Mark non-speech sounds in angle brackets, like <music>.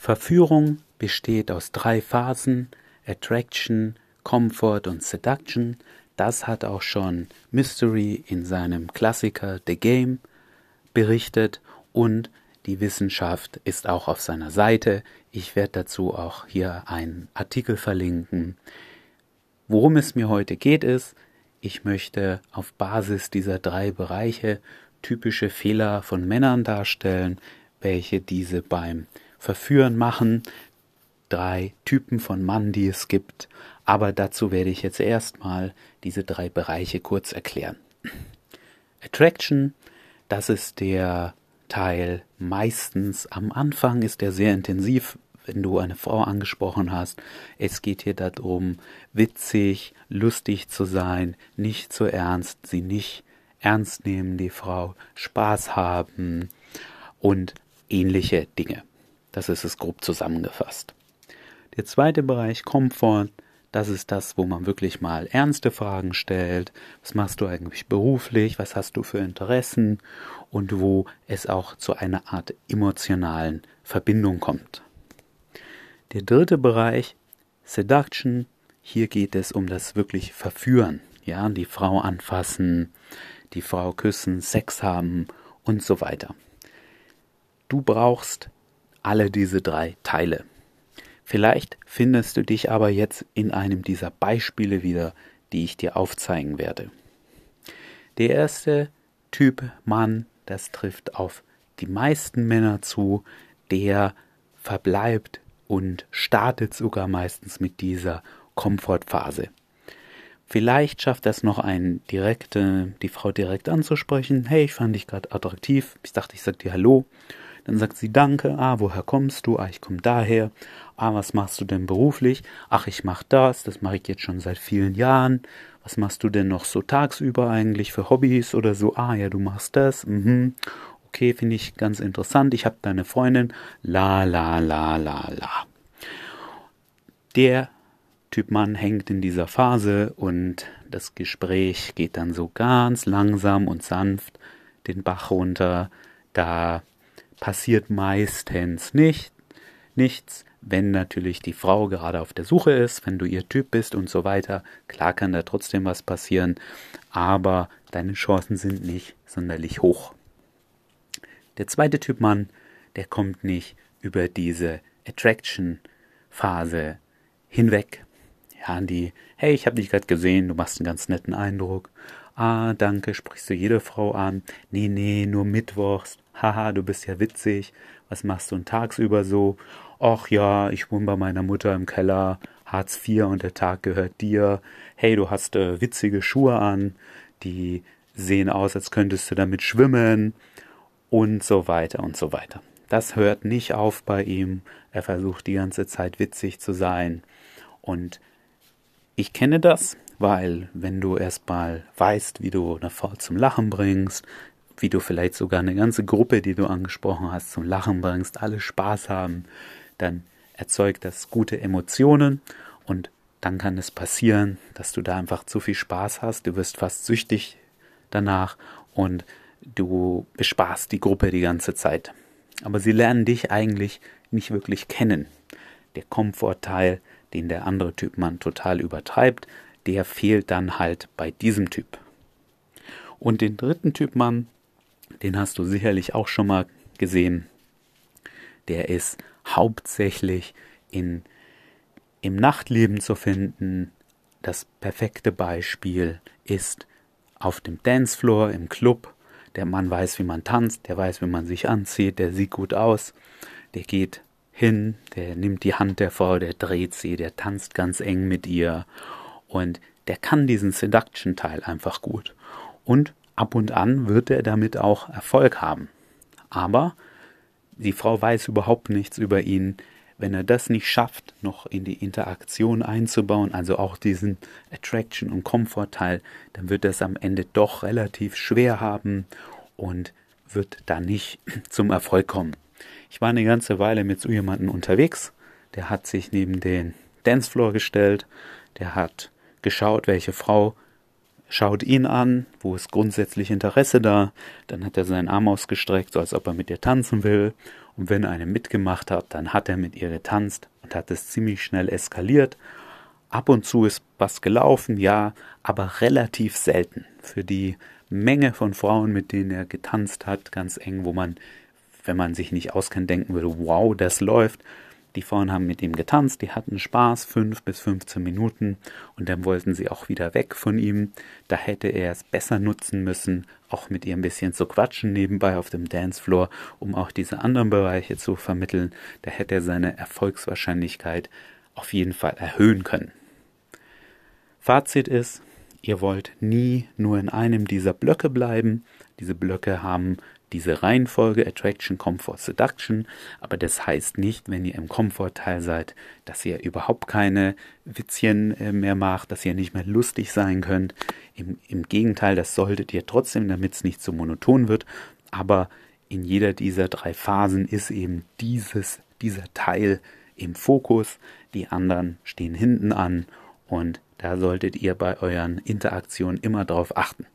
Verführung besteht aus drei Phasen, Attraction, Comfort und Seduction. Das hat auch schon Mystery in seinem Klassiker The Game berichtet und die Wissenschaft ist auch auf seiner Seite. Ich werde dazu auch hier einen Artikel verlinken. Worum es mir heute geht, ist, ich möchte auf Basis dieser drei Bereiche typische Fehler von Männern darstellen, welche diese beim Verführen machen. Drei Typen von Mann, die es gibt. Aber dazu werde ich jetzt erstmal diese drei Bereiche kurz erklären. Attraction, das ist der Teil meistens am Anfang ist der sehr intensiv, wenn du eine Frau angesprochen hast. Es geht hier darum, witzig, lustig zu sein, nicht zu ernst, sie nicht ernst nehmen, die Frau, Spaß haben und ähnliche Dinge. Das ist es grob zusammengefasst. Der zweite Bereich, Komfort, das ist das, wo man wirklich mal ernste Fragen stellt. Was machst du eigentlich beruflich? Was hast du für Interessen? Und wo es auch zu einer Art emotionalen Verbindung kommt. Der dritte Bereich, Seduction. Hier geht es um das wirklich Verführen. Ja, die Frau anfassen, die Frau küssen, Sex haben und so weiter. Du brauchst alle diese drei Teile. Vielleicht findest du dich aber jetzt in einem dieser Beispiele wieder, die ich dir aufzeigen werde. Der erste Typ Mann, das trifft auf die meisten Männer zu, der verbleibt und startet sogar meistens mit dieser Komfortphase. Vielleicht schafft das noch ein direkte, die Frau direkt anzusprechen. Hey, ich fand dich gerade attraktiv. Ich dachte, ich sag dir Hallo. Dann sagt sie Danke. Ah, woher kommst du? Ah, ich komme daher. Ah, was machst du denn beruflich? Ach, ich mach das. Das mache ich jetzt schon seit vielen Jahren. Was machst du denn noch so tagsüber eigentlich für Hobbys oder so? Ah, ja, du machst das. Mhm. Okay, finde ich ganz interessant. Ich habe deine Freundin. La, la, la, la, la. Der Typ Mann hängt in dieser Phase und das Gespräch geht dann so ganz langsam und sanft den Bach runter. Da passiert meistens nicht, nichts. Wenn natürlich die Frau gerade auf der Suche ist, wenn du ihr Typ bist und so weiter, klar kann da trotzdem was passieren, aber deine Chancen sind nicht sonderlich hoch. Der zweite Typ Mann, der kommt nicht über diese Attraction-Phase hinweg. Ja, die, hey, ich habe dich gerade gesehen, du machst einen ganz netten Eindruck. Ah, danke, sprichst du jede Frau an? Nee, nee, nur mittwochs. Haha, du bist ja witzig. Was machst du denn tagsüber so? Ach ja, ich wohne bei meiner Mutter im Keller. Hartz IV und der Tag gehört dir. Hey, du hast äh, witzige Schuhe an. Die sehen aus, als könntest du damit schwimmen. Und so weiter und so weiter. Das hört nicht auf bei ihm. Er versucht die ganze Zeit witzig zu sein. Und ich kenne das, weil wenn du erstmal weißt, wie du eine Frau zum Lachen bringst, wie du vielleicht sogar eine ganze Gruppe, die du angesprochen hast, zum Lachen bringst, alle Spaß haben, dann erzeugt das gute Emotionen und dann kann es passieren, dass du da einfach zu viel Spaß hast, du wirst fast süchtig danach und du bespaßt die Gruppe die ganze Zeit. Aber sie lernen dich eigentlich nicht wirklich kennen. Der Komfortteil den der andere Typ Mann total übertreibt, der fehlt dann halt bei diesem Typ. Und den dritten Typ Mann, den hast du sicherlich auch schon mal gesehen. Der ist hauptsächlich in, im Nachtleben zu finden. Das perfekte Beispiel ist auf dem Dancefloor im Club. Der Mann weiß, wie man tanzt, der weiß, wie man sich anzieht, der sieht gut aus, der geht hin, der nimmt die Hand der Frau, der dreht sie, der tanzt ganz eng mit ihr und der kann diesen Seduction-Teil einfach gut. Und ab und an wird er damit auch Erfolg haben. Aber die Frau weiß überhaupt nichts über ihn. Wenn er das nicht schafft, noch in die Interaktion einzubauen, also auch diesen Attraction- und Komfort-Teil, dann wird es am Ende doch relativ schwer haben und wird da nicht <clears throat> zum Erfolg kommen. Ich war eine ganze Weile mit so jemandem unterwegs, der hat sich neben den Dancefloor gestellt, der hat geschaut, welche Frau schaut ihn an, wo ist grundsätzlich Interesse da, dann hat er seinen Arm ausgestreckt, so als ob er mit ihr tanzen will, Und wenn eine mitgemacht hat, dann hat er mit ihr getanzt und hat es ziemlich schnell eskaliert. Ab und zu ist was gelaufen, ja, aber relativ selten. Für die Menge von Frauen, mit denen er getanzt hat, ganz eng, wo man, wenn man sich nicht auskennt, denken würde, wow, das läuft. Die Frauen haben mit ihm getanzt, die hatten Spaß, fünf bis 15 Minuten, und dann wollten sie auch wieder weg von ihm. Da hätte er es besser nutzen müssen, auch mit ihr ein bisschen zu quatschen nebenbei auf dem Dancefloor, um auch diese anderen Bereiche zu vermitteln. Da hätte er seine Erfolgswahrscheinlichkeit auf jeden Fall erhöhen können. Fazit ist, ihr wollt nie nur in einem dieser Blöcke bleiben. Diese Blöcke haben diese Reihenfolge Attraction, Comfort, Seduction, aber das heißt nicht, wenn ihr im Comfort-Teil seid, dass ihr überhaupt keine Witzchen äh, mehr macht, dass ihr nicht mehr lustig sein könnt. Im, im Gegenteil, das solltet ihr trotzdem, damit es nicht zu monoton wird, aber in jeder dieser drei Phasen ist eben dieses, dieser Teil im Fokus, die anderen stehen hinten an und da solltet ihr bei euren Interaktionen immer drauf achten.